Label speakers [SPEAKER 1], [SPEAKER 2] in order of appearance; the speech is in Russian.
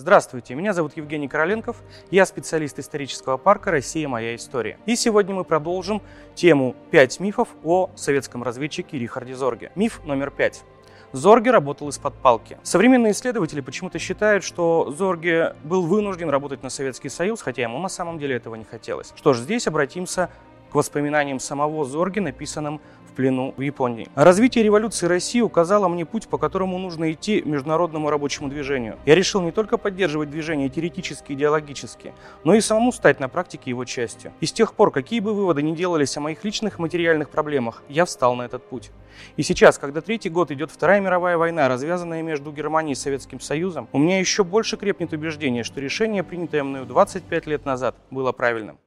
[SPEAKER 1] Здравствуйте, меня зовут Евгений Короленков, я специалист исторического парка «Россия. Моя история». И сегодня мы продолжим тему «5 мифов о советском разведчике Рихарде Зорге». Миф номер пять. Зорге работал из-под палки. Современные исследователи почему-то считают, что Зорге был вынужден работать на Советский Союз, хотя ему на самом деле этого не хотелось. Что ж, здесь обратимся к воспоминаниям самого Зорги, написанным в плену в Японии. Развитие революции России указало мне путь, по которому нужно идти международному рабочему движению. Я решил не только поддерживать движение теоретически и идеологически, но и самому стать на практике его частью. И с тех пор, какие бы выводы ни делались о моих личных материальных проблемах, я встал на этот путь. И сейчас, когда третий год идет Вторая мировая война, развязанная между Германией и Советским Союзом, у меня еще больше крепнет убеждение, что решение, принятое мною 25 лет назад, было правильным.